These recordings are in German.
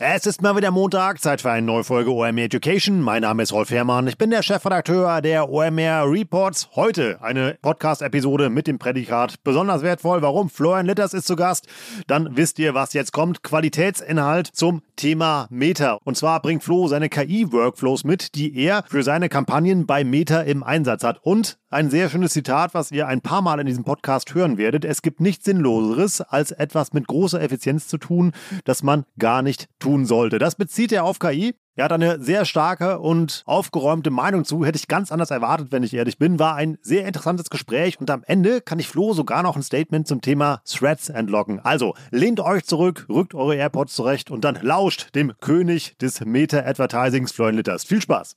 Es ist mal wieder Montag, Zeit für eine neue Folge OMR Education. Mein Name ist Rolf Herrmann, ich bin der Chefredakteur der OMR Reports. Heute eine Podcast-Episode mit dem Prädikat besonders wertvoll. Warum? Florian Litters ist zu Gast. Dann wisst ihr, was jetzt kommt. Qualitätsinhalt zum Thema Meta. Und zwar bringt Flo seine KI-Workflows mit, die er für seine Kampagnen bei Meta im Einsatz hat. Und ein sehr schönes Zitat, was ihr ein paar Mal in diesem Podcast hören werdet. Es gibt nichts Sinnloseres, als etwas mit großer Effizienz zu tun, das man gar nicht tun sollte. Das bezieht er auf KI. Er hat eine sehr starke und aufgeräumte Meinung zu. Hätte ich ganz anders erwartet, wenn ich ehrlich bin. War ein sehr interessantes Gespräch und am Ende kann ich Flo sogar noch ein Statement zum Thema Threads entlocken. Also lehnt euch zurück, rückt eure AirPods zurecht und dann lauscht dem König des Meta-Advertisings, Florian Litters. Viel Spaß!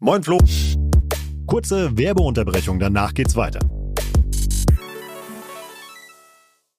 Moin Flo! Kurze Werbeunterbrechung, danach geht's weiter.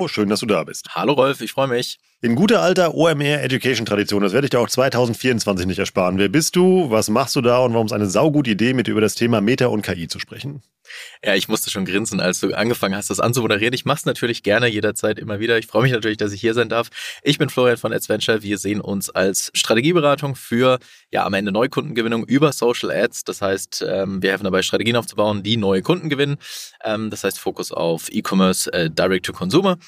Oh, schön, dass du da bist. Hallo Rolf, ich freue mich. In guter alter OMR Education Tradition, das werde ich dir auch 2024 nicht ersparen. Wer bist du, was machst du da und warum ist eine saugute Idee, mit dir über das Thema Meta und KI zu sprechen? Ja, ich musste schon grinsen, als du angefangen hast, das anzumoderieren. Ich mache es natürlich gerne jederzeit immer wieder. Ich freue mich natürlich, dass ich hier sein darf. Ich bin Florian von Adventure. Wir sehen uns als Strategieberatung für ja am Ende Neukundengewinnung über Social Ads. Das heißt, ähm, wir helfen dabei, Strategien aufzubauen, die neue Kunden gewinnen. Ähm, das heißt, Fokus auf E-Commerce, äh, Direct to Consumer.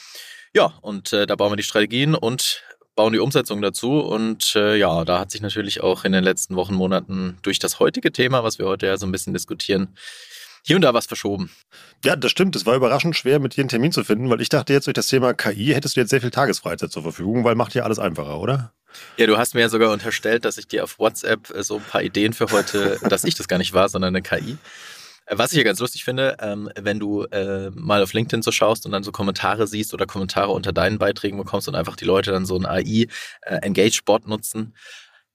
Ja, und äh, da bauen wir die Strategien und bauen die Umsetzung dazu. Und äh, ja, da hat sich natürlich auch in den letzten Wochen, Monaten durch das heutige Thema, was wir heute ja so ein bisschen diskutieren, hier und da was verschoben. Ja, das stimmt. Es war überraschend schwer, mit dir einen Termin zu finden, weil ich dachte jetzt durch das Thema KI hättest du jetzt sehr viel Tagesfreizeit zur Verfügung, weil macht ja alles einfacher, oder? Ja, du hast mir ja sogar unterstellt, dass ich dir auf WhatsApp äh, so ein paar Ideen für heute, dass ich das gar nicht war, sondern eine KI. Was ich ja ganz lustig finde, ähm, wenn du äh, mal auf LinkedIn so schaust und dann so Kommentare siehst oder Kommentare unter deinen Beiträgen bekommst und einfach die Leute dann so ein AI-Engage-Bot äh, nutzen.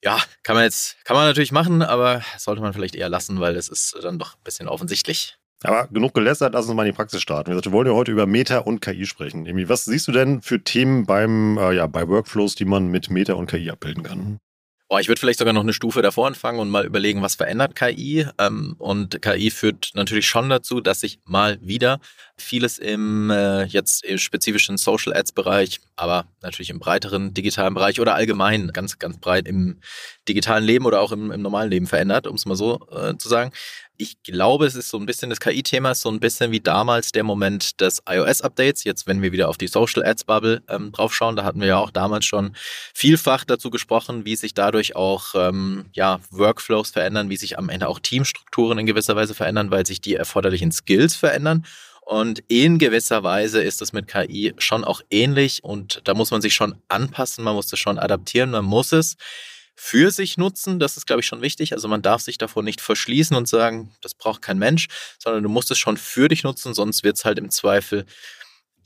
Ja, kann man jetzt, kann man natürlich machen, aber sollte man vielleicht eher lassen, weil das ist dann doch ein bisschen offensichtlich. Aber genug gelästert, lass uns mal in die Praxis starten. Wir wollen ja heute über Meta und KI sprechen. was siehst du denn für Themen beim, äh, ja, bei Workflows, die man mit Meta und KI abbilden kann? Oh, ich würde vielleicht sogar noch eine Stufe davor anfangen und mal überlegen, was verändert KI. Ähm, und KI führt natürlich schon dazu, dass sich mal wieder vieles im äh, jetzt im spezifischen Social Ads Bereich, aber natürlich im breiteren digitalen Bereich oder allgemein ganz, ganz breit im digitalen Leben oder auch im, im normalen Leben verändert, um es mal so äh, zu sagen ich glaube, es ist so ein bisschen das KI-Thema, so ein bisschen wie damals der Moment des iOS-Updates. Jetzt, wenn wir wieder auf die Social Ads Bubble ähm, draufschauen, da hatten wir ja auch damals schon vielfach dazu gesprochen, wie sich dadurch auch ähm, ja, Workflows verändern, wie sich am Ende auch Teamstrukturen in gewisser Weise verändern, weil sich die erforderlichen Skills verändern. Und in gewisser Weise ist es mit KI schon auch ähnlich und da muss man sich schon anpassen, man muss es schon adaptieren, man muss es für sich nutzen. Das ist, glaube ich, schon wichtig. Also man darf sich davor nicht verschließen und sagen, das braucht kein Mensch, sondern du musst es schon für dich nutzen, sonst wird es halt im Zweifel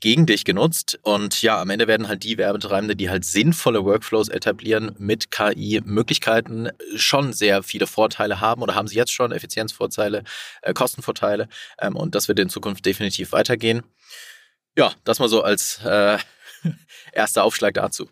gegen dich genutzt. Und ja, am Ende werden halt die Werbetreibende, die halt sinnvolle Workflows etablieren, mit KI-Möglichkeiten schon sehr viele Vorteile haben oder haben sie jetzt schon Effizienzvorteile, äh, Kostenvorteile. Ähm, und das wird in Zukunft definitiv weitergehen. Ja, das mal so als äh, erster Aufschlag dazu.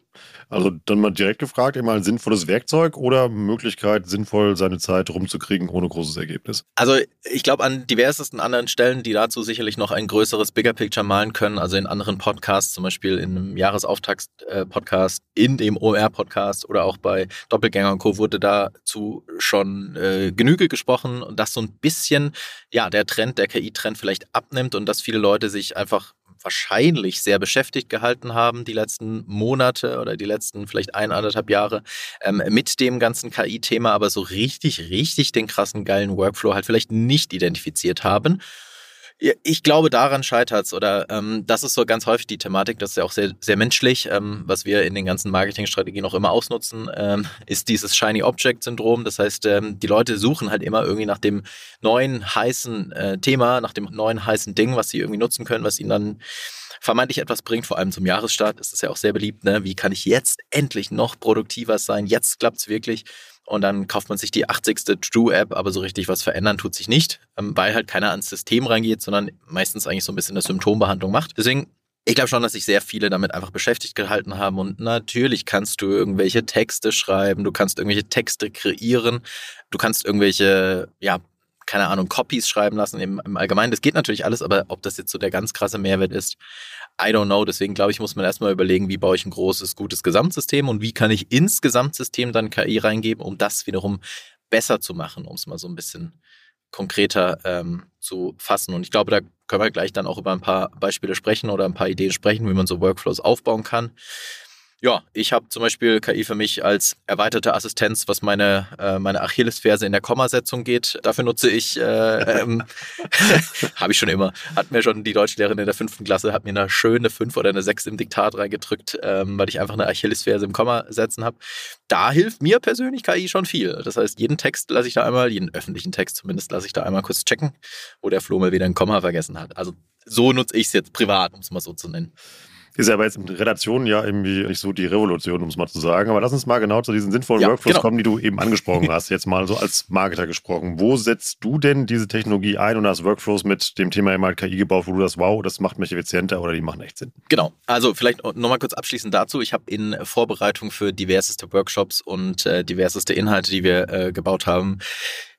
Also dann mal direkt gefragt, immer ein sinnvolles Werkzeug oder Möglichkeit, sinnvoll seine Zeit rumzukriegen ohne großes Ergebnis? Also ich glaube an diversesten anderen Stellen, die dazu sicherlich noch ein größeres Bigger Picture malen können, also in anderen Podcasts, zum Beispiel in einem Jahresauftakt-Podcast, in dem OR-Podcast oder auch bei Doppelgänger und Co. wurde dazu schon äh, Genüge gesprochen und dass so ein bisschen ja der Trend, der KI-Trend vielleicht abnimmt und dass viele Leute sich einfach wahrscheinlich sehr beschäftigt gehalten haben die letzten Monate oder die letzten vielleicht ein, anderthalb Jahre ähm, mit dem ganzen KI-Thema, aber so richtig, richtig den krassen, geilen Workflow halt vielleicht nicht identifiziert haben. Ich glaube, daran scheitert es. Oder ähm, das ist so ganz häufig die Thematik, das ist ja auch sehr, sehr menschlich, ähm, was wir in den ganzen Marketingstrategien auch immer ausnutzen, ähm, ist dieses Shiny Object-Syndrom. Das heißt, ähm, die Leute suchen halt immer irgendwie nach dem neuen heißen äh, Thema, nach dem neuen heißen Ding, was sie irgendwie nutzen können, was ihnen dann vermeintlich etwas bringt, vor allem zum Jahresstart ist es ja auch sehr beliebt. Ne? Wie kann ich jetzt endlich noch produktiver sein? Jetzt klappt es wirklich und dann kauft man sich die 80. True-App, aber so richtig was verändern tut sich nicht, ähm, weil halt keiner ans System reingeht, sondern meistens eigentlich so ein bisschen eine Symptombehandlung macht. Deswegen ich glaube schon, dass sich sehr viele damit einfach beschäftigt gehalten haben. Und natürlich kannst du irgendwelche Texte schreiben, du kannst irgendwelche Texte kreieren, du kannst irgendwelche, ja, keine Ahnung, Copies schreiben lassen im, im Allgemeinen. Das geht natürlich alles, aber ob das jetzt so der ganz krasse Mehrwert ist, I don't know. Deswegen glaube ich, muss man erstmal überlegen, wie baue ich ein großes, gutes Gesamtsystem und wie kann ich ins Gesamtsystem dann KI reingeben, um das wiederum besser zu machen, um es mal so ein bisschen konkreter ähm, zu fassen. Und ich glaube, da können wir gleich dann auch über ein paar Beispiele sprechen oder ein paar Ideen sprechen, wie man so Workflows aufbauen kann. Ja, ich habe zum Beispiel KI für mich als erweiterte Assistenz, was meine, äh, meine Achillesferse in der Kommasetzung geht. Dafür nutze ich, äh, ähm, habe ich schon immer, hat mir schon die Deutschlehrerin in der fünften Klasse, hat mir eine schöne fünf oder eine sechs im Diktat reingedrückt, ähm, weil ich einfach eine Achillesferse im Komma setzen habe. Da hilft mir persönlich KI schon viel. Das heißt, jeden Text lasse ich da einmal, jeden öffentlichen Text zumindest, lasse ich da einmal kurz checken, wo der Flo mal wieder ein Komma vergessen hat. Also so nutze ich es jetzt privat, um es mal so zu nennen. Ist ja aber jetzt in Redaktionen ja irgendwie nicht so die Revolution, um es mal zu sagen. Aber lass uns mal genau zu diesen sinnvollen ja, Workflows genau. kommen, die du eben angesprochen hast, jetzt mal so als Marketer gesprochen. Wo setzt du denn diese Technologie ein und hast Workflows mit dem Thema eben halt KI gebaut, wo du das, wow, das macht mich effizienter oder die machen echt Sinn? Genau. Also vielleicht nochmal kurz abschließend dazu. Ich habe in Vorbereitung für diverseste Workshops und äh, diverseste Inhalte, die wir äh, gebaut haben,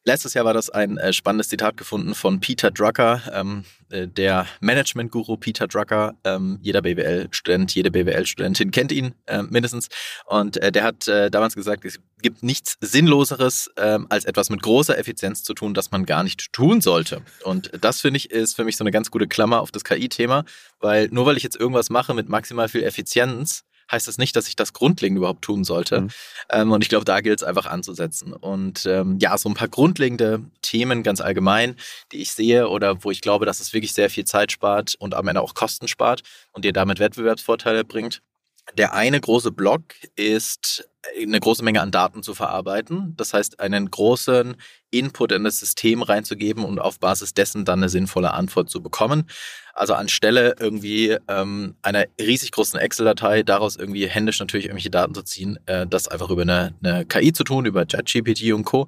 Letztes Jahr war das ein äh, spannendes Zitat gefunden von Peter Drucker, ähm, äh, der Management-Guru Peter Drucker. Ähm, jeder BWL-Student, jede BWL-Studentin kennt ihn äh, mindestens. Und äh, der hat äh, damals gesagt, es gibt nichts Sinnloseres, ähm, als etwas mit großer Effizienz zu tun, das man gar nicht tun sollte. Und das finde ich ist für mich so eine ganz gute Klammer auf das KI-Thema, weil nur weil ich jetzt irgendwas mache mit maximal viel Effizienz, heißt das nicht, dass ich das grundlegend überhaupt tun sollte. Mhm. Ähm, und ich glaube, da gilt es einfach anzusetzen. Und ähm, ja, so ein paar grundlegende Themen ganz allgemein, die ich sehe oder wo ich glaube, dass es wirklich sehr viel Zeit spart und am Ende auch Kosten spart und dir damit Wettbewerbsvorteile bringt. Der eine große Block ist eine große Menge an Daten zu verarbeiten. Das heißt, einen großen Input in das System reinzugeben und auf Basis dessen dann eine sinnvolle Antwort zu bekommen. Also anstelle irgendwie ähm, einer riesig großen Excel-Datei daraus irgendwie händisch natürlich irgendwelche Daten zu ziehen, äh, das einfach über eine, eine KI zu tun, über ChatGPT und Co.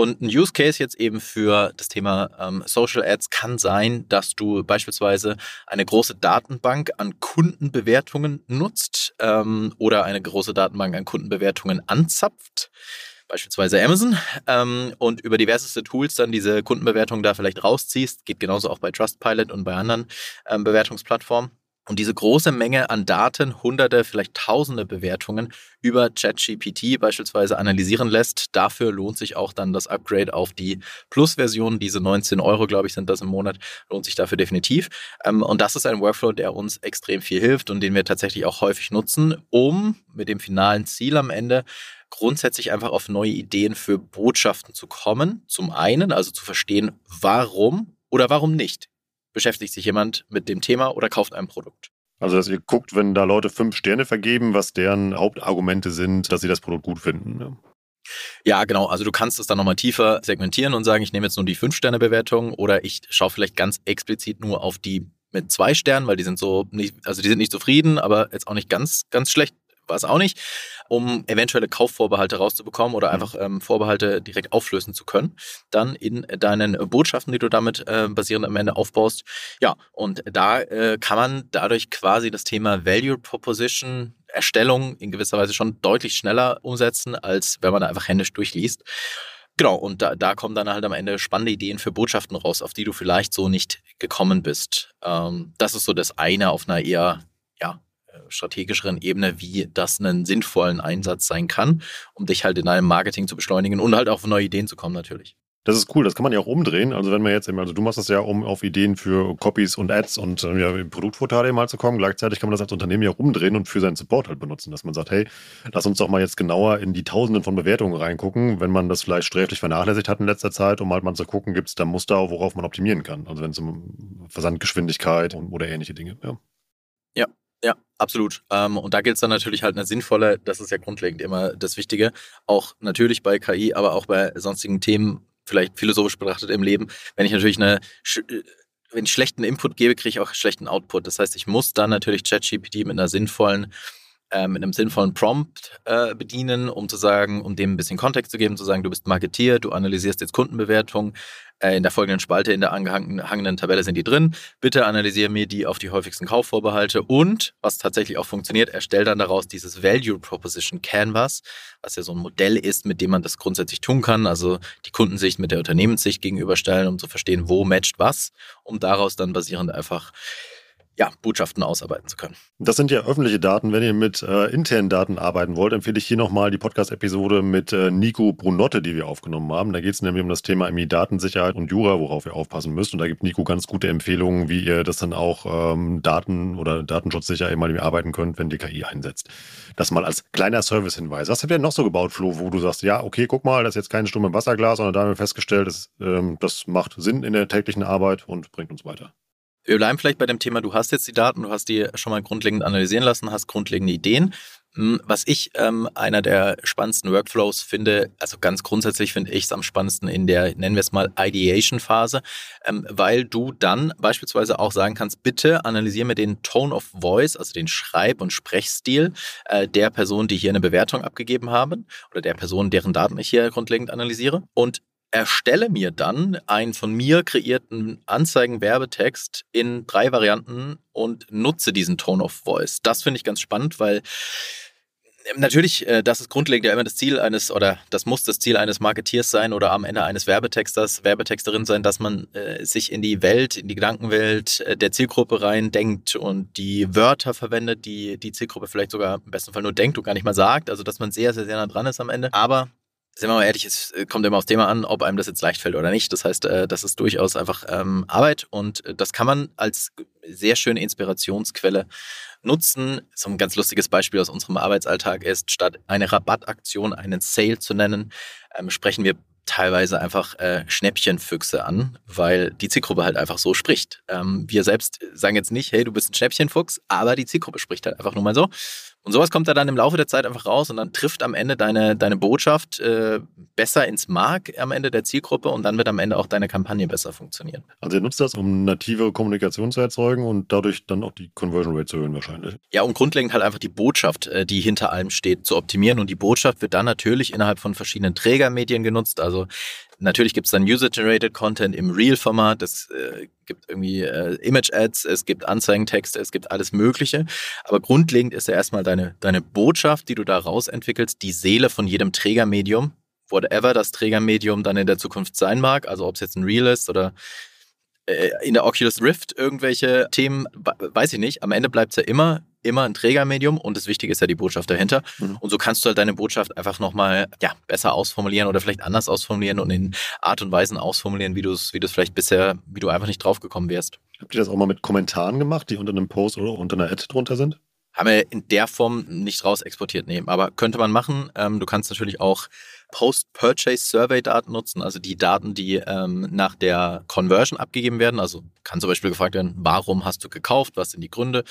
Und ein Use Case jetzt eben für das Thema ähm, Social Ads kann sein, dass du beispielsweise eine große Datenbank an Kundenbewertungen nutzt ähm, oder eine große Datenbank an Kundenbewertungen anzapft beispielsweise Amazon, ähm, und über diverseste Tools dann diese Kundenbewertungen da vielleicht rausziehst. Geht genauso auch bei Trustpilot und bei anderen ähm, Bewertungsplattformen. Und diese große Menge an Daten, hunderte, vielleicht tausende Bewertungen über ChatGPT beispielsweise analysieren lässt, dafür lohnt sich auch dann das Upgrade auf die Plus-Version. Diese 19 Euro, glaube ich, sind das im Monat, lohnt sich dafür definitiv. Ähm, und das ist ein Workflow, der uns extrem viel hilft und den wir tatsächlich auch häufig nutzen, um mit dem finalen Ziel am Ende grundsätzlich einfach auf neue Ideen für Botschaften zu kommen. Zum einen, also zu verstehen, warum oder warum nicht beschäftigt sich jemand mit dem Thema oder kauft ein Produkt. Also, dass ihr guckt, wenn da Leute fünf Sterne vergeben, was deren Hauptargumente sind, dass sie das Produkt gut finden. Ne? Ja, genau. Also du kannst es dann nochmal tiefer segmentieren und sagen, ich nehme jetzt nur die Fünf-Sterne-Bewertung oder ich schaue vielleicht ganz explizit nur auf die mit zwei Sternen, weil die sind so nicht, also die sind nicht zufrieden, aber jetzt auch nicht ganz, ganz schlecht war es auch nicht, um eventuelle Kaufvorbehalte rauszubekommen oder mhm. einfach ähm, Vorbehalte direkt auflösen zu können, dann in deinen Botschaften, die du damit äh, basierend am Ende aufbaust. Ja, und da äh, kann man dadurch quasi das Thema Value Proposition Erstellung in gewisser Weise schon deutlich schneller umsetzen, als wenn man da einfach händisch durchliest. Genau, und da, da kommen dann halt am Ende spannende Ideen für Botschaften raus, auf die du vielleicht so nicht gekommen bist. Ähm, das ist so das eine auf einer eher strategischeren Ebene, wie das einen sinnvollen Einsatz sein kann, um dich halt in deinem Marketing zu beschleunigen und halt auch auf neue Ideen zu kommen natürlich. Das ist cool, das kann man ja auch umdrehen. Also wenn man jetzt, eben, also du machst das ja, um auf Ideen für Copies und Ads und äh, ja, Produktvorteile mal zu kommen. Gleichzeitig kann man das als Unternehmen ja auch umdrehen und für seinen Support halt benutzen, dass man sagt, hey, lass uns doch mal jetzt genauer in die Tausenden von Bewertungen reingucken, wenn man das vielleicht sträflich vernachlässigt hat in letzter Zeit, um halt mal zu gucken, gibt es da Muster, worauf man optimieren kann. Also wenn es um Versandgeschwindigkeit oder ähnliche Dinge, ja. Ja, ja, absolut. Ähm, und da gilt es dann natürlich halt eine sinnvolle, das ist ja grundlegend immer das Wichtige, auch natürlich bei KI, aber auch bei sonstigen Themen vielleicht philosophisch betrachtet im Leben, wenn ich natürlich eine äh, wenn ich schlechten Input gebe, kriege ich auch schlechten Output. Das heißt, ich muss dann natürlich ChatGPT mit einer sinnvollen äh, mit einem sinnvollen Prompt äh, bedienen, um zu sagen, um dem ein bisschen Kontext zu geben, zu sagen, du bist Marketier, du analysierst jetzt Kundenbewertungen, äh, in der folgenden Spalte in der angehangenen Tabelle sind die drin. Bitte analysiere mir die auf die häufigsten Kaufvorbehalte und, was tatsächlich auch funktioniert, erstell dann daraus dieses Value Proposition Canvas, was ja so ein Modell ist, mit dem man das grundsätzlich tun kann, also die Kundensicht mit der Unternehmenssicht gegenüberstellen, um zu verstehen, wo matcht was, um daraus dann basierend einfach ja, Botschaften ausarbeiten zu können. Das sind ja öffentliche Daten. Wenn ihr mit äh, internen Daten arbeiten wollt, empfehle ich hier nochmal die Podcast-Episode mit äh, Nico Brunotte, die wir aufgenommen haben. Da geht es nämlich um das Thema Datensicherheit und Jura, worauf ihr aufpassen müsst. Und da gibt Nico ganz gute Empfehlungen, wie ihr das dann auch ähm, Daten- oder datenschutzsicher mal arbeiten könnt, wenn die KI einsetzt. Das mal als kleiner Service-Hinweis. Was habt ihr denn noch so gebaut, Flo, wo du sagst, ja, okay, guck mal, das ist jetzt kein Stumm Wasserglas, sondern da haben wir festgestellt, das, ähm, das macht Sinn in der täglichen Arbeit und bringt uns weiter. Wir bleiben vielleicht bei dem Thema, du hast jetzt die Daten, du hast die schon mal grundlegend analysieren lassen, hast grundlegende Ideen. Hm, was ich ähm, einer der spannendsten Workflows finde, also ganz grundsätzlich finde ich es am spannendsten in der, nennen wir es mal, Ideation-Phase, ähm, weil du dann beispielsweise auch sagen kannst, bitte analysiere mir den Tone of Voice, also den Schreib- und Sprechstil äh, der Person, die hier eine Bewertung abgegeben haben oder der Person, deren Daten ich hier grundlegend analysiere und erstelle mir dann einen von mir kreierten Anzeigen-Werbetext in drei Varianten und nutze diesen Tone of Voice. Das finde ich ganz spannend, weil ähm, Natürlich, äh, das ist grundlegend ja immer das Ziel eines, oder das muss das Ziel eines Marketeers sein oder am Ende eines Werbetexters, Werbetexterin sein, dass man äh, sich in die Welt, in die Gedankenwelt äh, der Zielgruppe rein denkt und die Wörter verwendet, die die Zielgruppe vielleicht sogar im besten Fall nur denkt und gar nicht mal sagt. Also, dass man sehr, sehr, sehr nah dran ist am Ende. Aber sind wir mal ehrlich, es äh, kommt immer aufs Thema an, ob einem das jetzt leicht fällt oder nicht. Das heißt, äh, das ist durchaus einfach ähm, Arbeit und äh, das kann man als sehr schöne Inspirationsquelle nutzen. So ein ganz lustiges Beispiel aus unserem Arbeitsalltag ist, statt eine Rabattaktion einen Sale zu nennen, ähm, sprechen wir teilweise einfach Schnäppchenfüchse an, weil die Zielgruppe halt einfach so spricht. Ähm, wir selbst sagen jetzt nicht, hey, du bist ein Schnäppchenfuchs, aber die Zielgruppe spricht halt einfach nur mal so. Und sowas kommt da dann im Laufe der Zeit einfach raus und dann trifft am Ende deine, deine Botschaft äh, besser ins Mark am Ende der Zielgruppe und dann wird am Ende auch deine Kampagne besser funktionieren. Also ihr nutzt das, um native Kommunikation zu erzeugen und dadurch dann auch die Conversion Rate zu erhöhen wahrscheinlich. Ja, und grundlegend halt einfach die Botschaft, äh, die hinter allem steht, zu optimieren. Und die Botschaft wird dann natürlich innerhalb von verschiedenen Trägermedien genutzt. Also Natürlich gibt es dann User-Generated Content im Real-Format, es äh, gibt irgendwie äh, Image-Ads, es gibt Anzeigentexte, es gibt alles Mögliche. Aber grundlegend ist ja erstmal deine, deine Botschaft, die du da rausentwickelst, die Seele von jedem Trägermedium, whatever das Trägermedium dann in der Zukunft sein mag, also ob es jetzt ein Real ist oder äh, in der Oculus Rift irgendwelche Themen, weiß ich nicht. Am Ende bleibt es ja immer immer ein Trägermedium und das Wichtige ist ja die Botschaft dahinter. Mhm. Und so kannst du halt deine Botschaft einfach nochmal ja, besser ausformulieren oder vielleicht anders ausformulieren und in Art und Weisen ausformulieren, wie du es wie vielleicht bisher, wie du einfach nicht draufgekommen wärst. Habt ihr das auch mal mit Kommentaren gemacht, die unter einem Post oder unter einer Ad drunter sind? Haben wir in der Form nicht raus exportiert, nee. Aber könnte man machen. Ähm, du kannst natürlich auch Post-Purchase-Survey-Daten nutzen, also die Daten, die ähm, nach der Conversion abgegeben werden. Also kann zum Beispiel gefragt werden, warum hast du gekauft, was sind die Gründe,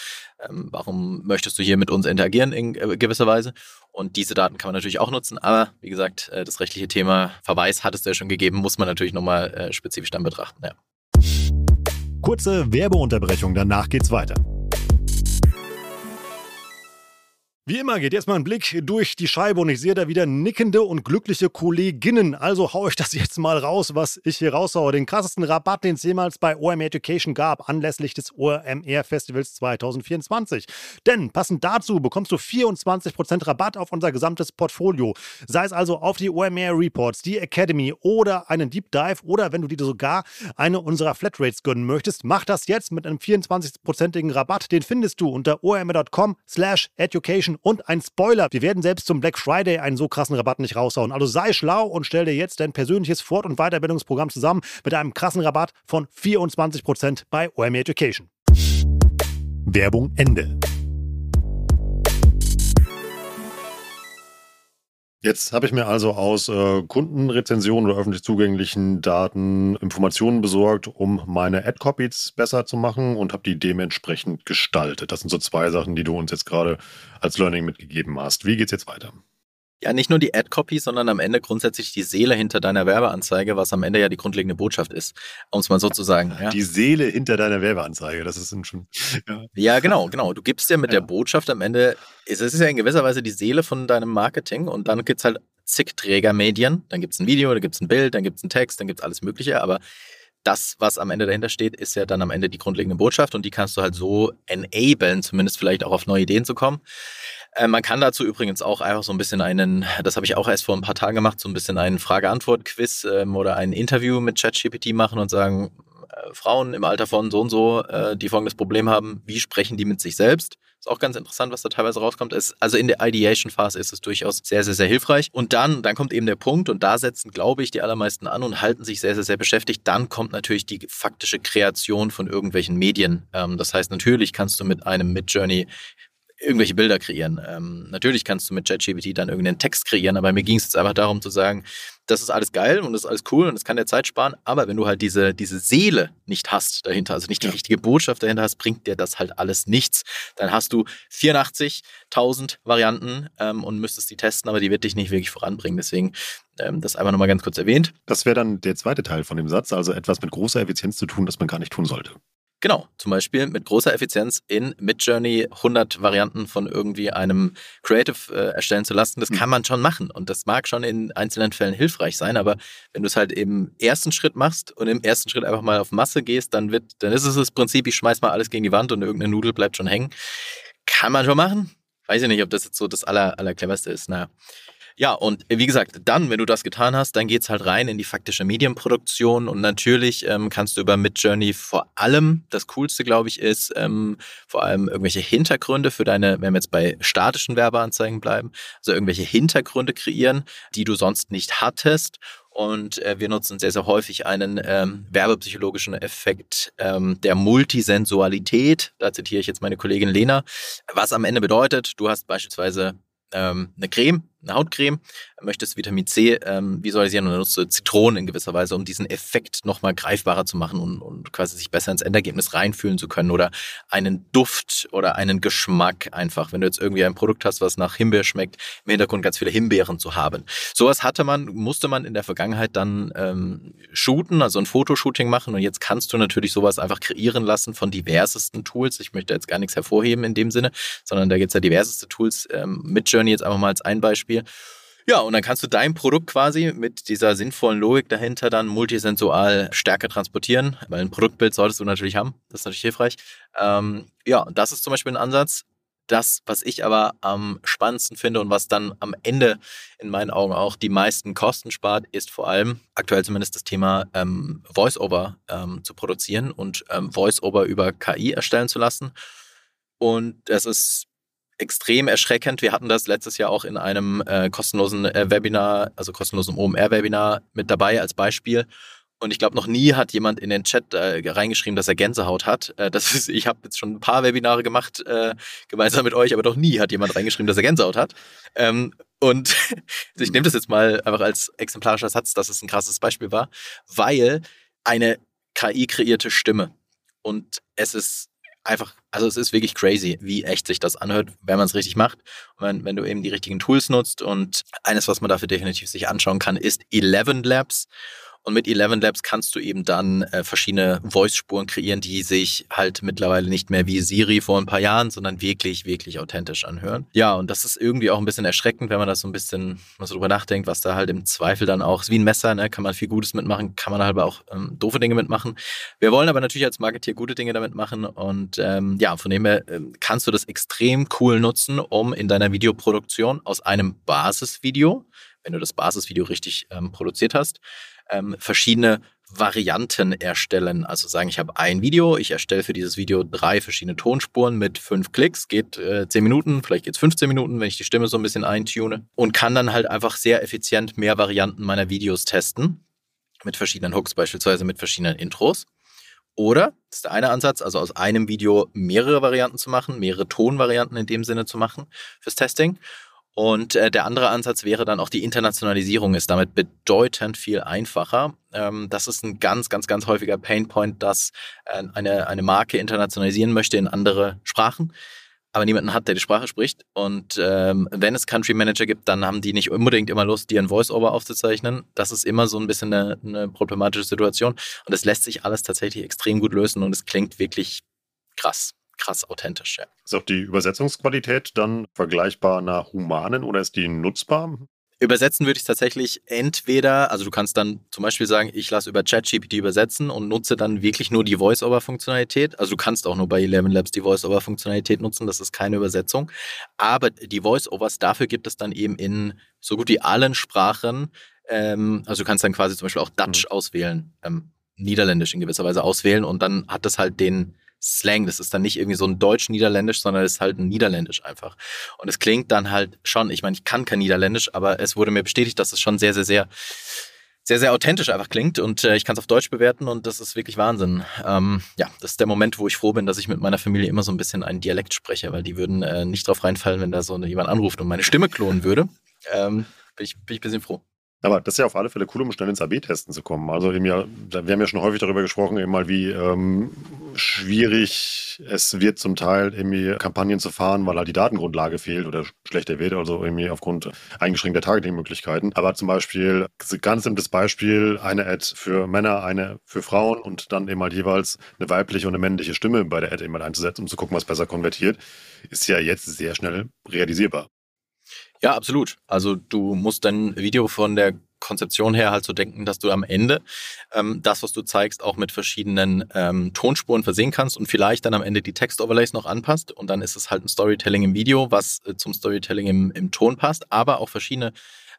ähm, warum möchtest du hier mit uns interagieren in äh, gewisser Weise. Und diese Daten kann man natürlich auch nutzen, aber wie gesagt, äh, das rechtliche Thema Verweis hat es ja schon gegeben, muss man natürlich nochmal äh, spezifisch dann betrachten. Ja. Kurze Werbeunterbrechung, danach geht's weiter. Wie immer geht jetzt mal ein Blick durch die Scheibe und ich sehe da wieder nickende und glückliche Kolleginnen. Also hau ich das jetzt mal raus, was ich hier raushaue. Den krassesten Rabatt, den es jemals bei OMR Education gab, anlässlich des OMR Festivals 2024. Denn passend dazu bekommst du 24% Rabatt auf unser gesamtes Portfolio. Sei es also auf die OMR Reports, die Academy oder einen Deep Dive oder wenn du dir sogar eine unserer Flatrates gönnen möchtest, mach das jetzt mit einem 24%igen Rabatt. Den findest du unter omr.com slash education Und ein Spoiler, wir werden selbst zum Black Friday einen so krassen Rabatt nicht raushauen. Also sei schlau und stell dir jetzt dein persönliches Fort- und Weiterbildungsprogramm zusammen mit einem krassen Rabatt von 24% bei OMR Education. Werbung Ende. Jetzt habe ich mir also aus äh, Kundenrezensionen oder öffentlich zugänglichen Daten Informationen besorgt, um meine Ad-Copies besser zu machen und habe die dementsprechend gestaltet. Das sind so zwei Sachen, die du uns jetzt gerade als Learning mitgegeben hast. Wie geht's jetzt weiter? Ja, nicht nur die Ad-Copy, sondern am Ende grundsätzlich die Seele hinter deiner Werbeanzeige, was am Ende ja die grundlegende Botschaft ist, um es mal so zu sagen. Ja. Die Seele hinter deiner Werbeanzeige, das ist schon. Ja, ja genau, genau. Du gibst ja mit ja. der Botschaft am Ende, es ist ja in gewisser Weise die Seele von deinem Marketing und dann gibt es halt zig Trägermedien. Dann gibt es ein Video, dann gibt es ein Bild, dann gibt es einen Text, dann gibt es alles Mögliche, aber das, was am Ende dahinter steht, ist ja dann am Ende die grundlegende Botschaft und die kannst du halt so enablen, zumindest vielleicht auch auf neue Ideen zu kommen. Äh, man kann dazu übrigens auch einfach so ein bisschen einen, das habe ich auch erst vor ein paar Tagen gemacht, so ein bisschen einen Frage-Antwort-Quiz ähm, oder ein Interview mit ChatGPT machen und sagen, äh, Frauen im Alter von so und so, äh, die folgendes Problem haben, wie sprechen die mit sich selbst? Ist auch ganz interessant, was da teilweise rauskommt. Es, also in der Ideation-Phase ist es durchaus sehr, sehr, sehr hilfreich. Und dann, dann kommt eben der Punkt, und da setzen, glaube ich, die allermeisten an und halten sich sehr, sehr, sehr beschäftigt. Dann kommt natürlich die faktische Kreation von irgendwelchen Medien. Ähm, das heißt, natürlich kannst du mit einem Midjourney irgendwelche Bilder kreieren. Ähm, natürlich kannst du mit ChatGPT dann irgendeinen Text kreieren, aber mir ging es jetzt einfach darum zu sagen, das ist alles geil und das ist alles cool und das kann der Zeit sparen, aber wenn du halt diese, diese Seele nicht hast dahinter, also nicht die richtige Botschaft dahinter hast, bringt dir das halt alles nichts. Dann hast du 84.000 Varianten ähm, und müsstest die testen, aber die wird dich nicht wirklich voranbringen. Deswegen ähm, das einfach nochmal ganz kurz erwähnt. Das wäre dann der zweite Teil von dem Satz, also etwas mit großer Effizienz zu tun, das man gar nicht tun sollte. Genau, zum Beispiel mit großer Effizienz in Midjourney 100 Varianten von irgendwie einem Creative äh, erstellen zu lassen. Das hm. kann man schon machen und das mag schon in einzelnen Fällen hilfreich sein, aber wenn du es halt im ersten Schritt machst und im ersten Schritt einfach mal auf Masse gehst, dann wird, dann ist es das Prinzip, ich schmeiß mal alles gegen die Wand und irgendeine Nudel bleibt schon hängen. Kann man schon machen. Weiß ich nicht, ob das jetzt so das aller, allercleverste ist. Naja. Ja, und wie gesagt, dann, wenn du das getan hast, dann geht's halt rein in die faktische Medienproduktion und natürlich ähm, kannst du über Midjourney vor allem, das Coolste, glaube ich, ist ähm, vor allem irgendwelche Hintergründe für deine, wenn wir jetzt bei statischen Werbeanzeigen bleiben, also irgendwelche Hintergründe kreieren, die du sonst nicht hattest und äh, wir nutzen sehr, sehr häufig einen ähm, werbepsychologischen Effekt ähm, der Multisensualität. Da zitiere ich jetzt meine Kollegin Lena. Was am Ende bedeutet, du hast beispielsweise ähm, eine Creme, eine Hautcreme, möchtest Vitamin C ähm, visualisieren und dann nutzt du Zitronen in gewisser Weise, um diesen Effekt nochmal greifbarer zu machen und, und quasi sich besser ins Endergebnis reinfühlen zu können oder einen Duft oder einen Geschmack einfach. Wenn du jetzt irgendwie ein Produkt hast, was nach Himbeer schmeckt, im Hintergrund ganz viele Himbeeren zu haben. Sowas hatte man, musste man in der Vergangenheit dann ähm, shooten, also ein Fotoshooting machen und jetzt kannst du natürlich sowas einfach kreieren lassen von diversesten Tools. Ich möchte jetzt gar nichts hervorheben in dem Sinne, sondern da gibt es ja diverseste Tools. Ähm, mit Journey jetzt einfach mal als ein Beispiel. Ja, und dann kannst du dein Produkt quasi mit dieser sinnvollen Logik dahinter dann multisensual stärker transportieren, weil ein Produktbild solltest du natürlich haben. Das ist natürlich hilfreich. Ähm, ja, das ist zum Beispiel ein Ansatz. Das, was ich aber am spannendsten finde und was dann am Ende in meinen Augen auch die meisten Kosten spart, ist vor allem aktuell zumindest das Thema ähm, Voice-Over ähm, zu produzieren und ähm, Voice-Over über KI erstellen zu lassen. Und das ist extrem erschreckend. Wir hatten das letztes Jahr auch in einem äh, kostenlosen äh, Webinar, also kostenlosen OMR-Webinar mit dabei als Beispiel. Und ich glaube, noch nie hat jemand in den Chat äh, reingeschrieben, dass er Gänsehaut hat. Äh, das ist, ich habe jetzt schon ein paar Webinare gemacht, äh, gemeinsam mit euch, aber noch nie hat jemand reingeschrieben, dass er Gänsehaut hat. Ähm, und ich nehme das jetzt mal einfach als exemplarischer Satz, dass es ein krasses Beispiel war, weil eine KI kreierte Stimme. Und es ist einfach, also es ist wirklich crazy, wie echt sich das anhört, wenn man es richtig macht. Und wenn, wenn du eben die richtigen Tools nutzt und eines, was man dafür definitiv sich anschauen kann, ist Eleven Labs. Und mit Eleven Labs kannst du eben dann äh, verschiedene Voice-Spuren kreieren, die sich halt mittlerweile nicht mehr wie Siri vor ein paar Jahren, sondern wirklich, wirklich authentisch anhören. Ja, und das ist irgendwie auch ein bisschen erschreckend, wenn man das so ein bisschen so drüber nachdenkt, was da halt im Zweifel dann auch ist wie ein Messer, ne? kann man viel Gutes mitmachen, kann man halt auch ähm, doofe Dinge mitmachen. Wir wollen aber natürlich als Marketeer gute Dinge damit machen und ähm, ja, von dem her äh, kannst du das extrem cool nutzen, um in deiner Videoproduktion aus einem Basisvideo, wenn du das Basisvideo richtig ähm, produziert hast, ähm, verschiedene Varianten erstellen. Also sagen, ich habe ein Video, ich erstelle für dieses Video drei verschiedene Tonspuren mit fünf Klicks, geht äh, 10 Minuten, vielleicht geht es 15 Minuten, wenn ich die Stimme so ein bisschen eintune und kann dann halt einfach sehr effizient mehr Varianten meiner Videos testen. Mit verschiedenen Hooks, beispielsweise mit verschiedenen Intros. Oder, das ist der eine Ansatz, also aus einem Video mehrere Varianten zu machen, mehrere Tonvarianten in dem Sinne zu machen fürs Testing. Und äh, der andere Ansatz wäre dann auch die Internationalisierung ist damit bedeutend viel einfacher. Ähm, das ist ein ganz, ganz, ganz häufiger Painpoint, dass äh, eine, eine Marke internationalisieren möchte in andere Sprachen aber niemanden hat, der die Sprache spricht. Und ähm, wenn es Country Manager gibt, dann haben die nicht unbedingt immer Lust, dir ein Voice-Over aufzuzeichnen. Das ist immer so ein bisschen eine, eine problematische Situation. Und es lässt sich alles tatsächlich extrem gut lösen und es klingt wirklich krass krass authentisch. Ja. Ist auch die Übersetzungsqualität dann vergleichbar nach Humanen oder ist die nutzbar? Übersetzen würde ich tatsächlich entweder, also du kannst dann zum Beispiel sagen, ich lasse über ChatGPT übersetzen und nutze dann wirklich nur die Voice-Over-Funktionalität. Also du kannst auch nur bei Eleven Labs die Voice-Over-Funktionalität nutzen, das ist keine Übersetzung. Aber die Voice-Overs, dafür gibt es dann eben in so gut wie allen Sprachen, ähm, also du kannst dann quasi zum Beispiel auch Dutch mhm. auswählen, ähm, Niederländisch in gewisser Weise auswählen und dann hat das halt den Slang. Das ist dann nicht irgendwie so ein Deutsch-Niederländisch, sondern es ist halt ein Niederländisch einfach. Und es klingt dann halt schon, ich meine, ich kann kein Niederländisch, aber es wurde mir bestätigt, dass es schon sehr, sehr, sehr, sehr, sehr authentisch einfach klingt und äh, ich kann es auf Deutsch bewerten und das ist wirklich Wahnsinn. Ähm, ja, das ist der Moment, wo ich froh bin, dass ich mit meiner Familie immer so ein bisschen einen Dialekt spreche, weil die würden äh, nicht drauf reinfallen, wenn da so jemand anruft und meine Stimme klonen würde. Ähm, bin, ich, bin ich ein bisschen froh. Aber das ist ja auf alle Fälle cool, um schnell ins AB-Testen zu kommen. Also eben ja, wir haben ja schon häufig darüber gesprochen, eben mal, wie ähm, schwierig es wird zum Teil irgendwie Kampagnen zu fahren, weil halt die Datengrundlage fehlt oder schlechter wird, also irgendwie aufgrund eingeschränkter Targeting-Möglichkeiten. Aber zum Beispiel, ganz simples Beispiel, eine Ad für Männer, eine für Frauen und dann eben halt jeweils eine weibliche und eine männliche Stimme bei der Ad eben halt einzusetzen, um zu gucken, was besser konvertiert, ist ja jetzt sehr schnell realisierbar. Ja, absolut. Also du musst dein Video von der Konzeption her halt so denken, dass du am Ende ähm, das, was du zeigst, auch mit verschiedenen ähm, Tonspuren versehen kannst und vielleicht dann am Ende die Text-Overlays noch anpasst und dann ist es halt ein Storytelling im Video, was äh, zum Storytelling im, im Ton passt, aber auch verschiedene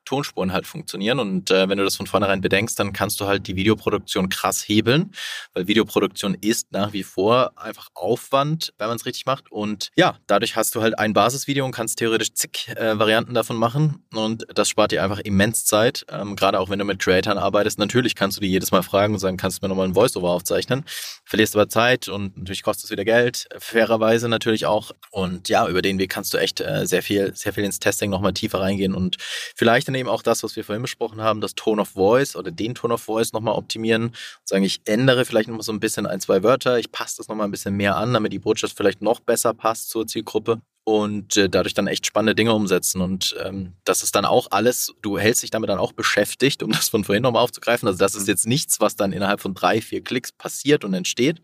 Tonspuren halt funktionieren. Und äh, wenn du das von vornherein bedenkst, dann kannst du halt die Videoproduktion krass hebeln, weil Videoproduktion ist nach wie vor einfach Aufwand, wenn man es richtig macht. Und ja, dadurch hast du halt ein Basisvideo und kannst theoretisch zig äh, Varianten davon machen. Und das spart dir einfach immens Zeit. Ähm, Gerade auch wenn du mit Creatoren arbeitest. Natürlich kannst du die jedes Mal fragen und sagen, kannst du mir nochmal ein Voice-Over aufzeichnen. Verlierst aber Zeit und natürlich kostet es wieder Geld. Fairerweise natürlich auch. Und ja, über den Weg kannst du echt äh, sehr viel, sehr viel ins Testing nochmal tiefer reingehen und vielleicht dann eben auch das, was wir vorhin besprochen haben, das Tone of Voice oder den Tone of Voice nochmal optimieren und sagen, ich ändere vielleicht nochmal so ein bisschen ein, zwei Wörter, ich passe das nochmal ein bisschen mehr an, damit die Botschaft vielleicht noch besser passt zur Zielgruppe und äh, dadurch dann echt spannende Dinge umsetzen. Und ähm, das ist dann auch alles, du hältst dich damit dann auch beschäftigt, um das von vorhin nochmal aufzugreifen. Also das ist jetzt nichts, was dann innerhalb von drei, vier Klicks passiert und entsteht.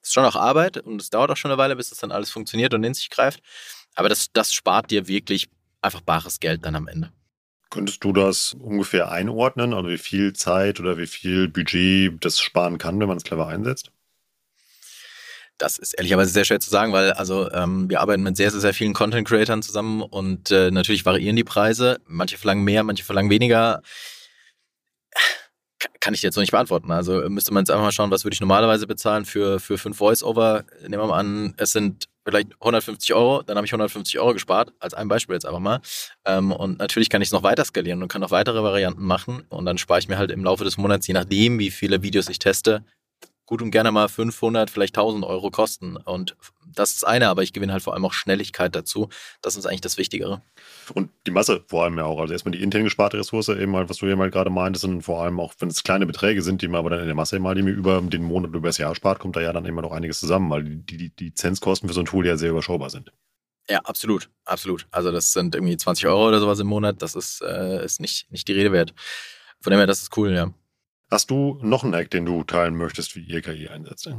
Das ist schon auch Arbeit und es dauert auch schon eine Weile, bis das dann alles funktioniert und in sich greift. Aber das, das spart dir wirklich einfach bares Geld dann am Ende. Könntest du das ungefähr einordnen, also wie viel Zeit oder wie viel Budget das sparen kann, wenn man es clever einsetzt? Das ist ehrlicherweise sehr schwer zu sagen, weil also ähm, wir arbeiten mit sehr, sehr, sehr vielen Content-Creatern zusammen und äh, natürlich variieren die Preise. Manche verlangen mehr, manche verlangen weniger. Kann ich jetzt noch nicht beantworten. Also müsste man jetzt einfach mal schauen, was würde ich normalerweise bezahlen für, für fünf Voice-Over. Nehmen wir mal an, es sind vielleicht 150 Euro, dann habe ich 150 Euro gespart, als ein Beispiel jetzt einfach mal. Ähm, und natürlich kann ich es noch weiter skalieren und kann noch weitere Varianten machen. Und dann spare ich mir halt im Laufe des Monats, je nachdem, wie viele Videos ich teste, gut und gerne mal 500, vielleicht 1000 Euro kosten. Und das ist eine, aber ich gewinne halt vor allem auch Schnelligkeit dazu. Das ist eigentlich das Wichtigere. Und die Masse vor allem ja auch. Also erstmal die intern gesparte Ressource, eben halt, was du eben halt gerade meintest, und vor allem auch, wenn es kleine Beträge sind, die man aber dann in der Masse mal, die mir über den Monat über das Jahr spart, kommt da ja dann immer noch einiges zusammen, weil die, die, die Lizenzkosten für so ein Tool ja sehr überschaubar sind. Ja, absolut, absolut. Also das sind irgendwie 20 Euro oder sowas im Monat. Das ist, äh, ist nicht, nicht die Rede wert. Von dem her, das ist cool, ja. Hast du noch einen Hack, den du teilen möchtest, wie ihr KI einsetzt?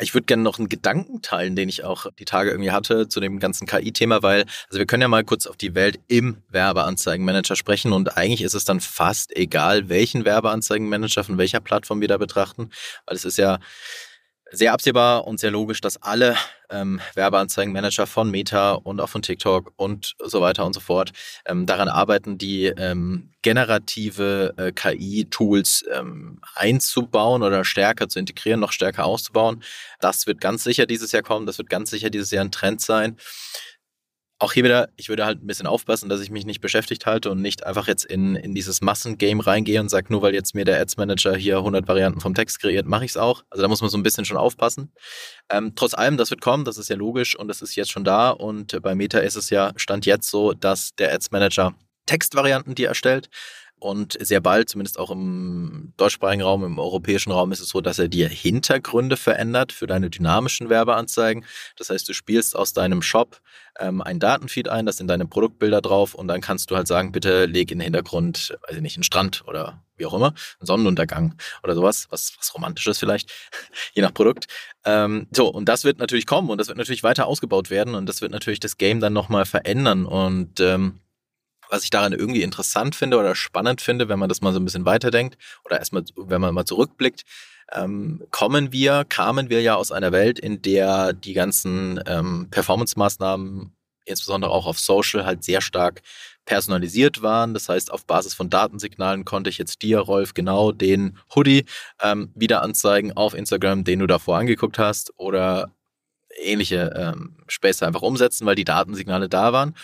Ich würde gerne noch einen Gedanken teilen, den ich auch die Tage irgendwie hatte zu dem ganzen KI-Thema, weil, also wir können ja mal kurz auf die Welt im Werbeanzeigenmanager sprechen und eigentlich ist es dann fast egal, welchen Werbeanzeigenmanager von welcher Plattform wir da betrachten, weil es ist ja sehr absehbar und sehr logisch, dass alle ähm, Werbeanzeigenmanager von Meta und auch von TikTok und so weiter und so fort ähm, daran arbeiten, die ähm, generative äh, KI-Tools ähm, einzubauen oder stärker zu integrieren, noch stärker auszubauen. Das wird ganz sicher dieses Jahr kommen, das wird ganz sicher dieses Jahr ein Trend sein auch hier wieder, ich würde halt ein bisschen aufpassen, dass ich mich nicht beschäftigt halte und nicht einfach jetzt in, in dieses Massengame reingehe und sage, nur weil jetzt mir der Ads Manager hier 100 Varianten vom Text kreiert, mache ich es auch. Also da muss man so ein bisschen schon aufpassen. Ähm, trotz allem, das wird kommen, das ist ja logisch und das ist jetzt schon da. Und bei Meta ist es ja, stand jetzt so, dass der Ads Manager Textvarianten die erstellt. Und sehr bald, zumindest auch im deutschsprachigen Raum, im europäischen Raum, ist es so, dass er dir Hintergründe verändert für deine dynamischen Werbeanzeigen. Das heißt, du spielst aus deinem Shop ähm, ein Datenfeed ein, das sind deine Produktbilder drauf und dann kannst du halt sagen, bitte leg in den Hintergrund, weiß ich nicht, einen Strand oder wie auch immer, einen Sonnenuntergang oder sowas, was, was Romantisches vielleicht, je nach Produkt. Ähm, so, und das wird natürlich kommen und das wird natürlich weiter ausgebaut werden und das wird natürlich das Game dann nochmal verändern und ähm, was ich daran irgendwie interessant finde oder spannend finde, wenn man das mal so ein bisschen weiterdenkt oder erstmal, wenn man mal zurückblickt, ähm, kommen wir, kamen wir ja aus einer Welt, in der die ganzen ähm, Performance-Maßnahmen, insbesondere auch auf Social, halt sehr stark personalisiert waren. Das heißt, auf Basis von Datensignalen konnte ich jetzt dir, Rolf, genau den Hoodie ähm, wieder anzeigen auf Instagram, den du davor angeguckt hast oder ähnliche ähm, Späße einfach umsetzen, weil die Datensignale da waren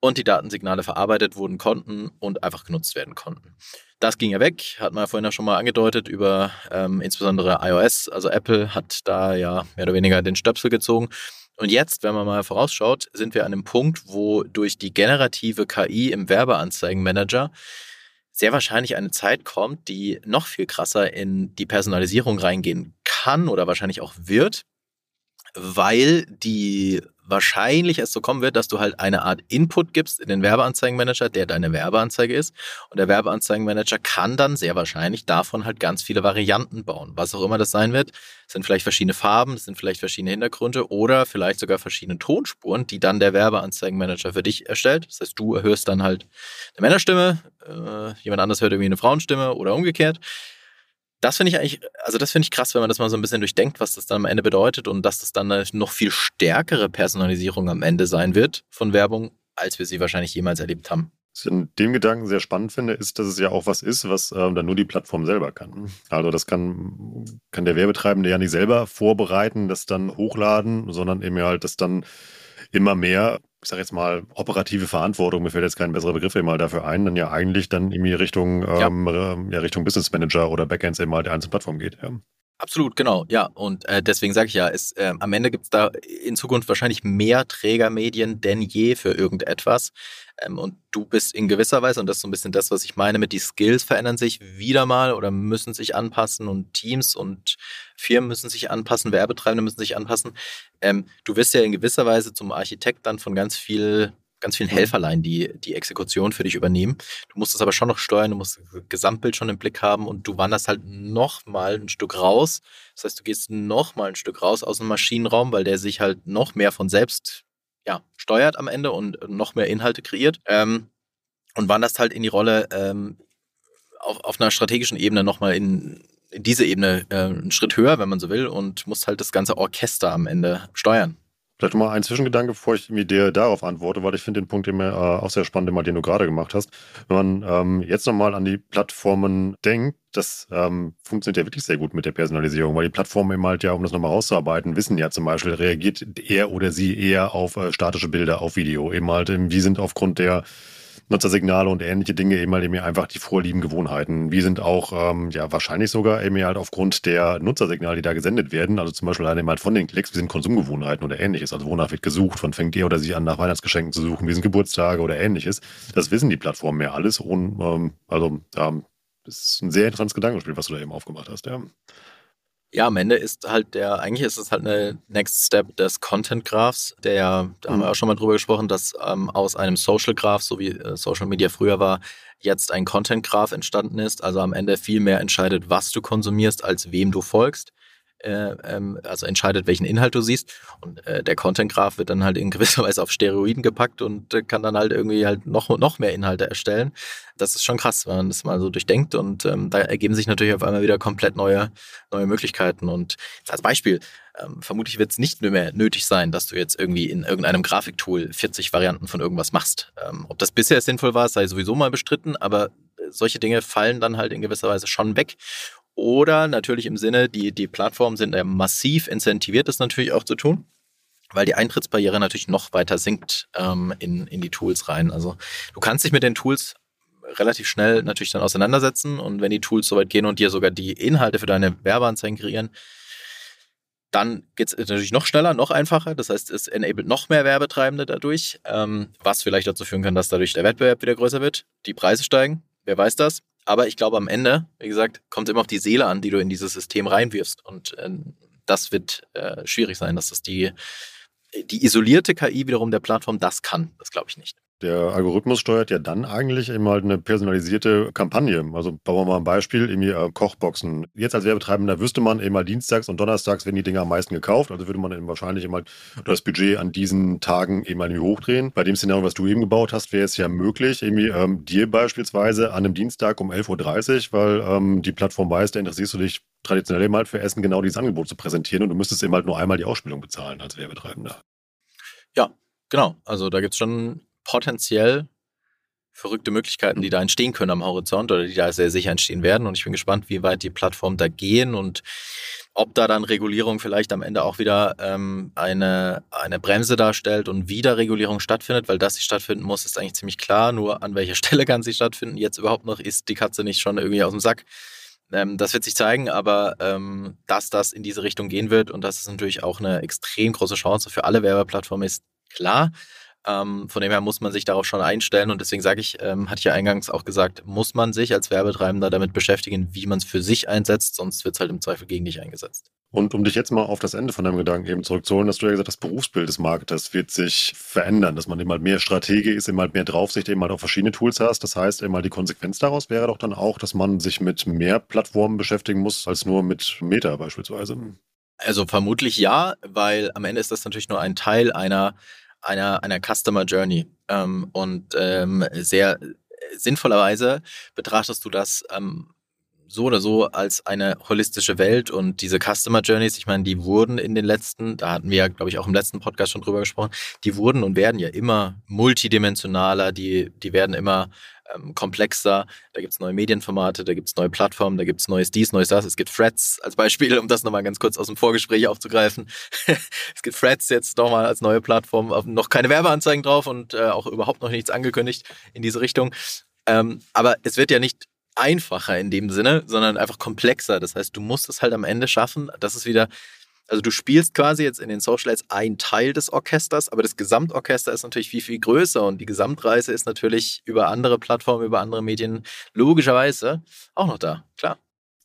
und die Datensignale verarbeitet wurden konnten und einfach genutzt werden konnten. Das ging ja weg, hat man ja vorhin ja schon mal angedeutet über ähm, insbesondere iOS. Also Apple hat da ja mehr oder weniger den Stöpsel gezogen. Und jetzt, wenn man mal vorausschaut, sind wir an einem Punkt, wo durch die generative KI im Werbeanzeigenmanager sehr wahrscheinlich eine Zeit kommt, die noch viel krasser in die Personalisierung reingehen kann oder wahrscheinlich auch wird, weil die wahrscheinlich es so kommen wird, dass du halt eine Art Input gibst in den Werbeanzeigenmanager, der deine Werbeanzeige ist. Und der Werbeanzeigenmanager kann dann sehr wahrscheinlich davon halt ganz viele Varianten bauen. Was auch immer das sein wird, das sind vielleicht verschiedene Farben, das sind vielleicht verschiedene Hintergründe oder vielleicht sogar verschiedene Tonspuren, die dann der Werbeanzeigenmanager für dich erstellt. Das heißt, du erhörst dann halt eine Männerstimme, äh, jemand anders hört irgendwie eine Frauenstimme oder umgekehrt das finde ich eigentlich, also das finde ich krass, wenn man das mal so ein bisschen durchdenkt, was das dann am Ende bedeutet und dass das dann eine noch viel stärkere Personalisierung am Ende sein wird von Werbung, als wir sie wahrscheinlich jemals erlebt haben. Was ich in dem Gedanken sehr spannend finde, ist, dass es ja auch was ist, was ähm, dann nur die Plattform selber kann. Also das kann, kann der Werbetreibende ja nicht selber vorbereiten, das dann hochladen, sondern eben halt das dann immer mehr ich sage jetzt mal, operative Verantwortung, mir fällt jetzt kein besserer Begriff mal dafür ein, dann ja eigentlich dann irgendwie Richtung, ähm, ja. ja. Richtung Business Manager oder Backends eben mal der einzelnen Plattform geht. Ja. Absolut, genau, ja. Und äh, deswegen sage ich ja, es, äh, am Ende gibt es da in Zukunft wahrscheinlich mehr Trägermedien denn je für irgendetwas. Ähm, und du bist in gewisser Weise, und das ist so ein bisschen das, was ich meine, mit die Skills verändern sich wieder mal oder müssen sich anpassen und Teams und Firmen müssen sich anpassen, Werbetreibende müssen sich anpassen. Ähm, du wirst ja in gewisser Weise zum Architekt dann von ganz viel ganz vielen mhm. Helferlein die, die Exekution für dich übernehmen. Du musst es aber schon noch steuern, du musst das Gesamtbild schon im Blick haben und du wanderst halt noch mal ein Stück raus. Das heißt, du gehst noch mal ein Stück raus aus dem Maschinenraum, weil der sich halt noch mehr von selbst ja, steuert am Ende und noch mehr Inhalte kreiert. Ähm, und wanderst halt in die Rolle ähm, auf, auf einer strategischen Ebene nochmal in, in diese Ebene äh, einen Schritt höher, wenn man so will, und musst halt das ganze Orchester am Ende steuern. Vielleicht mal ein Zwischengedanke, bevor ich mir dir darauf antworte, weil ich finde den Punkt immer äh, auch sehr spannend, den du gerade gemacht hast. Wenn man ähm, jetzt nochmal an die Plattformen denkt, das ähm, funktioniert ja wirklich sehr gut mit der Personalisierung, weil die Plattformen eben halt ja, um das nochmal rauszuarbeiten, wissen ja zum Beispiel, reagiert er oder sie eher auf äh, statische Bilder, auf Video. Eben halt, wie sind aufgrund der Nutzersignale und ähnliche Dinge eben halt eben einfach die Vorlieben, Gewohnheiten. Wie sind auch, ähm, ja, wahrscheinlich sogar eben halt aufgrund der Nutzersignale, die da gesendet werden, also zum Beispiel eben halt von den Klicks, wie sind Konsumgewohnheiten oder ähnliches. Also wonach wird gesucht, wann fängt ihr oder sie an, nach Weihnachtsgeschenken zu suchen, wie sind Geburtstage oder ähnliches. Das wissen die Plattformen ja alles. Und, ähm, also, ähm, das ist ein sehr interessantes Gedankenspiel, was du da eben aufgemacht hast, ja. Ja, am Ende ist halt der, eigentlich ist es halt eine Next Step des Content Graphs, der ja, da haben wir mhm. auch schon mal drüber gesprochen, dass ähm, aus einem Social Graph, so wie äh, Social Media früher war, jetzt ein Content Graph entstanden ist. Also am Ende viel mehr entscheidet, was du konsumierst, als wem du folgst. Äh, ähm, also entscheidet, welchen Inhalt du siehst. Und äh, der Content Graph wird dann halt in gewisser Weise auf Steroiden gepackt und äh, kann dann halt irgendwie halt noch, noch mehr Inhalte erstellen. Das ist schon krass, wenn man das mal so durchdenkt. Und ähm, da ergeben sich natürlich auf einmal wieder komplett neue, neue Möglichkeiten. Und als Beispiel, ähm, vermutlich wird es nicht mehr nötig sein, dass du jetzt irgendwie in irgendeinem Grafiktool 40 Varianten von irgendwas machst. Ähm, ob das bisher sinnvoll war, sei sowieso mal bestritten, aber äh, solche Dinge fallen dann halt in gewisser Weise schon weg. Oder natürlich im Sinne, die, die Plattformen sind ja massiv incentiviert, das natürlich auch zu tun, weil die Eintrittsbarriere natürlich noch weiter sinkt ähm, in, in die Tools rein. Also du kannst dich mit den Tools relativ schnell natürlich dann auseinandersetzen und wenn die Tools soweit gehen und dir sogar die Inhalte für deine Werbeanzeigen kreieren, dann geht es natürlich noch schneller, noch einfacher. Das heißt, es enabled noch mehr Werbetreibende dadurch, ähm, was vielleicht dazu führen kann, dass dadurch der Wettbewerb wieder größer wird, die Preise steigen. Wer weiß das? Aber ich glaube, am Ende, wie gesagt, kommt immer auf die Seele an, die du in dieses System reinwirfst. Und äh, das wird äh, schwierig sein, dass das die, die isolierte KI wiederum der Plattform das kann. Das glaube ich nicht. Der Algorithmus steuert ja dann eigentlich eben halt eine personalisierte Kampagne. Also bauen wir mal ein Beispiel, irgendwie äh, Kochboxen. Jetzt als Werbetreibender wüsste man eben mal dienstags und donnerstags werden die Dinger am meisten gekauft. Also würde man eben wahrscheinlich eben halt das Budget an diesen Tagen eben mal hochdrehen. Bei dem Szenario, was du eben gebaut hast, wäre es ja möglich, irgendwie ähm, dir beispielsweise an einem Dienstag um 11.30 Uhr, weil ähm, die Plattform weiß, da interessierst du dich traditionell eben halt für Essen genau dieses Angebot zu präsentieren und du müsstest eben halt nur einmal die Ausspielung bezahlen als Werbetreibender. Ja, genau. Also da gibt es schon potenziell verrückte Möglichkeiten, die da entstehen können am Horizont oder die da sehr sicher entstehen werden. Und ich bin gespannt, wie weit die Plattformen da gehen und ob da dann Regulierung vielleicht am Ende auch wieder ähm, eine, eine Bremse darstellt und wieder Regulierung stattfindet, weil dass sie stattfinden muss, ist eigentlich ziemlich klar. Nur an welcher Stelle kann sie stattfinden? Jetzt überhaupt noch ist die Katze nicht schon irgendwie aus dem Sack. Ähm, das wird sich zeigen, aber ähm, dass das in diese Richtung gehen wird und dass es natürlich auch eine extrem große Chance für alle Werbeplattformen ist, klar. Ähm, von dem her muss man sich darauf schon einstellen und deswegen sage ich, ähm, hatte ich ja eingangs auch gesagt, muss man sich als Werbetreibender damit beschäftigen, wie man es für sich einsetzt, sonst wird es halt im Zweifel gegen dich eingesetzt. Und um dich jetzt mal auf das Ende von deinem Gedanken eben zurückzuholen, hast du ja gesagt, das Berufsbild des Marketers wird sich verändern, dass man eben halt mehr Strategie ist, eben halt mehr Draufsicht, eben halt auch verschiedene Tools hast. Das heißt, eben halt die Konsequenz daraus wäre doch dann auch, dass man sich mit mehr Plattformen beschäftigen muss, als nur mit Meta beispielsweise. Also vermutlich ja, weil am Ende ist das natürlich nur ein Teil einer einer, einer Customer Journey. Ähm, und ähm, sehr sinnvollerweise betrachtest du das ähm, so oder so als eine holistische Welt und diese Customer Journeys, ich meine, die wurden in den letzten, da hatten wir ja, glaube ich, auch im letzten Podcast schon drüber gesprochen, die wurden und werden ja immer multidimensionaler, die, die werden immer ähm, komplexer. Da gibt es neue Medienformate, da gibt es neue Plattformen, da gibt es neues dies, neues das. Es gibt Threads als Beispiel, um das nochmal ganz kurz aus dem Vorgespräch aufzugreifen. es gibt Threads jetzt nochmal als neue Plattform, noch keine Werbeanzeigen drauf und äh, auch überhaupt noch nichts angekündigt in diese Richtung. Ähm, aber es wird ja nicht einfacher in dem Sinne, sondern einfach komplexer. Das heißt, du musst es halt am Ende schaffen. Das ist wieder also du spielst quasi jetzt in den Social Ads ein Teil des Orchesters, aber das Gesamtorchester ist natürlich viel, viel größer und die Gesamtreise ist natürlich über andere Plattformen, über andere Medien logischerweise auch noch da, klar.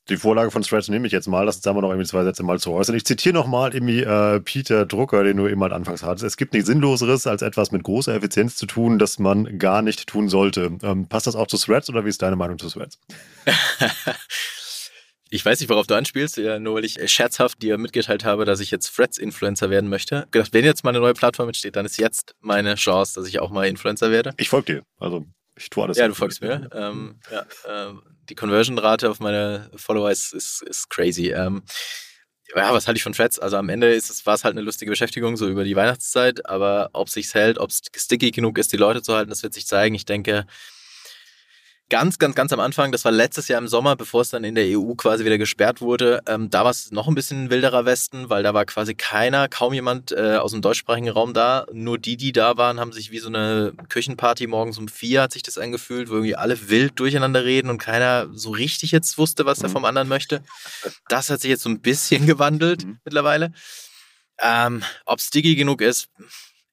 Die Vorlage von Threads nehme ich jetzt mal, lass uns da mal noch irgendwie zwei Sätze mal zu äußern. Ich zitiere nochmal irgendwie äh, Peter Drucker, den du eben halt anfangs hattest. Es gibt nichts Sinnloseres, als etwas mit großer Effizienz zu tun, das man gar nicht tun sollte. Ähm, passt das auch zu Threads oder wie ist deine Meinung zu Threads? Ich weiß nicht, worauf du anspielst, ja, nur weil ich scherzhaft dir mitgeteilt habe, dass ich jetzt Threads-Influencer werden möchte. Gedacht, wenn jetzt mal eine neue Plattform entsteht, dann ist jetzt meine Chance, dass ich auch mal Influencer werde. Ich folge dir. Also ich tue alles. Ja, du folgst mir. Ähm, ja, ähm, die Conversion-Rate auf meine Follower ist, ist, ist crazy. Ähm, ja, was halte ich von Threads? Also am Ende ist es, war es halt eine lustige Beschäftigung, so über die Weihnachtszeit, aber ob es sich hält, ob es sticky genug ist, die Leute zu halten, das wird sich zeigen. Ich denke, ganz, ganz, ganz am Anfang, das war letztes Jahr im Sommer, bevor es dann in der EU quasi wieder gesperrt wurde, ähm, da war es noch ein bisschen wilderer Westen, weil da war quasi keiner, kaum jemand äh, aus dem deutschsprachigen Raum da. Nur die, die da waren, haben sich wie so eine Küchenparty morgens um vier, hat sich das angefühlt, wo irgendwie alle wild durcheinander reden und keiner so richtig jetzt wusste, was mhm. er vom anderen möchte. Das hat sich jetzt so ein bisschen gewandelt mhm. mittlerweile. Ähm, Ob sticky genug ist,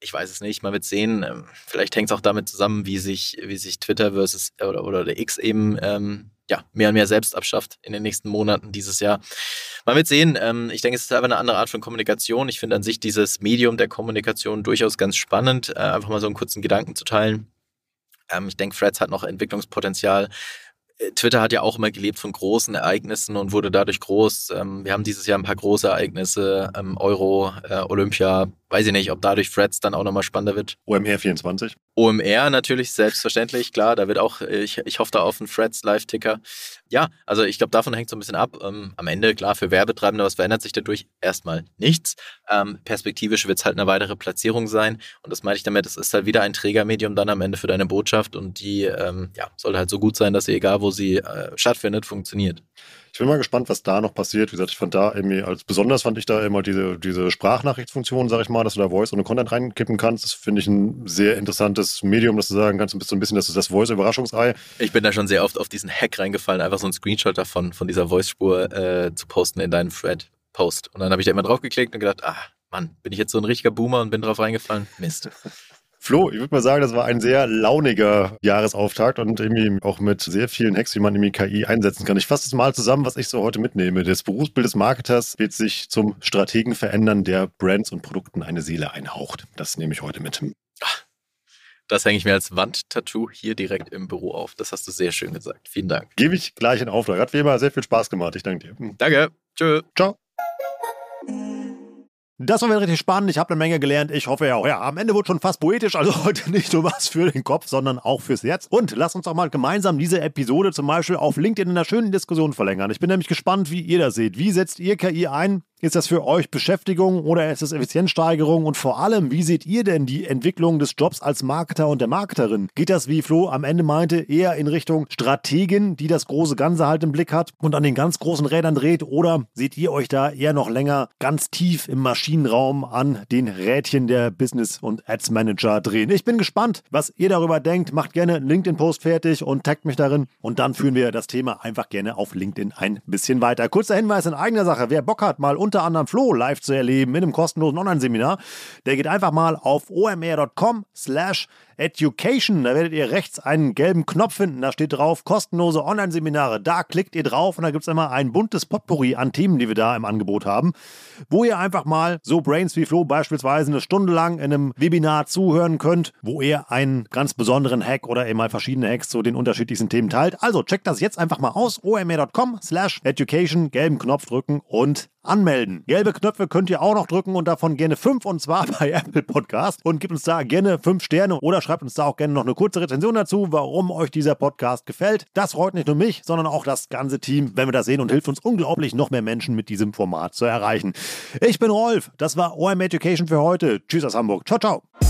ich weiß es nicht, man wird sehen. Ähm, vielleicht hängt es auch damit zusammen, wie sich, wie sich Twitter versus oder, oder der X eben ähm, ja, mehr und mehr selbst abschafft in den nächsten Monaten dieses Jahr. Man wird sehen. Ähm, ich denke, es ist aber eine andere Art von Kommunikation. Ich finde an sich dieses Medium der Kommunikation durchaus ganz spannend, äh, einfach mal so einen kurzen Gedanken zu teilen. Ähm, ich denke, Threads hat noch Entwicklungspotenzial Twitter hat ja auch immer gelebt von großen Ereignissen und wurde dadurch groß. Ähm, wir haben dieses Jahr ein paar große Ereignisse, ähm, Euro, äh, Olympia, weiß ich nicht, ob dadurch Threads dann auch nochmal spannender wird. OMR 24. OMR natürlich, selbstverständlich, klar, da wird auch, ich, ich hoffe da auf einen Threads Live-Ticker. Ja, also ich glaube, davon hängt so ein bisschen ab. Ähm, am Ende, klar, für Werbetreibende, was verändert sich dadurch? Erstmal nichts. Ähm, perspektivisch wird es halt eine weitere Platzierung sein. Und das meine ich damit, es ist halt wieder ein Trägermedium dann am Ende für deine Botschaft und die ähm, ja, sollte halt so gut sein, dass sie, egal wo sie äh, stattfindet, funktioniert. Ich bin mal gespannt, was da noch passiert. Wie gesagt, ich fand da irgendwie, als besonders fand ich da immer diese, diese Sprachnachrichtfunktion, sag ich mal, dass du da Voice ohne Content reinkippen kannst. Das finde ich ein sehr interessantes Medium, dass du sagen kannst, bist so ein bisschen, das ist das Voice-Überraschungsei. Ich bin da schon sehr oft auf diesen Hack reingefallen, einfach so einen Screenshot davon, von dieser Voice-Spur äh, zu posten in deinen Thread-Post. Und dann habe ich da immer drauf geklickt und gedacht, ah, Mann, bin ich jetzt so ein richtiger Boomer und bin drauf reingefallen? Mist. Flo, ich würde mal sagen, das war ein sehr launiger Jahresauftakt und irgendwie auch mit sehr vielen Hacks, wie man irgendwie KI einsetzen kann. Ich fasse es mal zusammen, was ich so heute mitnehme. Das Berufsbild des Marketers wird sich zum Strategen verändern, der Brands und Produkten eine Seele einhaucht. Das nehme ich heute mit. Das hänge ich mir als Wandtattoo hier direkt im Büro auf. Das hast du sehr schön gesagt. Vielen Dank. Gebe ich gleich in Auftrag. Hat wie immer sehr viel Spaß gemacht. Ich danke dir. Danke. Tschö. Ciao. Das war wieder richtig spannend. Ich habe eine Menge gelernt. Ich hoffe ja auch. Ja, am Ende wurde schon fast poetisch. Also heute nicht nur was für den Kopf, sondern auch fürs Herz. Und lasst uns doch mal gemeinsam diese Episode zum Beispiel auf LinkedIn in einer schönen Diskussion verlängern. Ich bin nämlich gespannt, wie ihr das seht. Wie setzt ihr KI ein? Ist das für euch Beschäftigung oder ist es Effizienzsteigerung? Und vor allem, wie seht ihr denn die Entwicklung des Jobs als Marketer und der Marketerin? Geht das, wie Flo am Ende meinte, eher in Richtung Strategin, die das große Ganze halt im Blick hat und an den ganz großen Rädern dreht? Oder seht ihr euch da eher noch länger ganz tief im Maschinenraum an den Rädchen der Business- und Ads Manager drehen? Ich bin gespannt, was ihr darüber denkt. Macht gerne einen LinkedIn-Post fertig und taggt mich darin. Und dann führen wir das Thema einfach gerne auf LinkedIn ein bisschen weiter. Kurzer Hinweis in eigener Sache. Wer Bock hat, mal unter anderem Flo live zu erleben in einem kostenlosen Online-Seminar, der geht einfach mal auf omr.com slash education. Da werdet ihr rechts einen gelben Knopf finden. Da steht drauf kostenlose Online-Seminare. Da klickt ihr drauf und da gibt es immer ein buntes Potpourri an Themen, die wir da im Angebot haben, wo ihr einfach mal so Brains wie Flo beispielsweise eine Stunde lang in einem Webinar zuhören könnt, wo ihr einen ganz besonderen Hack oder eben mal verschiedene Hacks zu den unterschiedlichsten Themen teilt. Also checkt das jetzt einfach mal aus. omr.com slash education, gelben Knopf drücken und anmelden. Gelbe Knöpfe könnt ihr auch noch drücken und davon gerne fünf und zwar bei Apple Podcast und gebt uns da gerne fünf Sterne oder schreibt uns da auch gerne noch eine kurze Rezension dazu, warum euch dieser Podcast gefällt. Das freut nicht nur mich, sondern auch das ganze Team, wenn wir das sehen und hilft uns unglaublich, noch mehr Menschen mit diesem Format zu erreichen. Ich bin Rolf, das war OM Education für heute. Tschüss aus Hamburg. Ciao, ciao.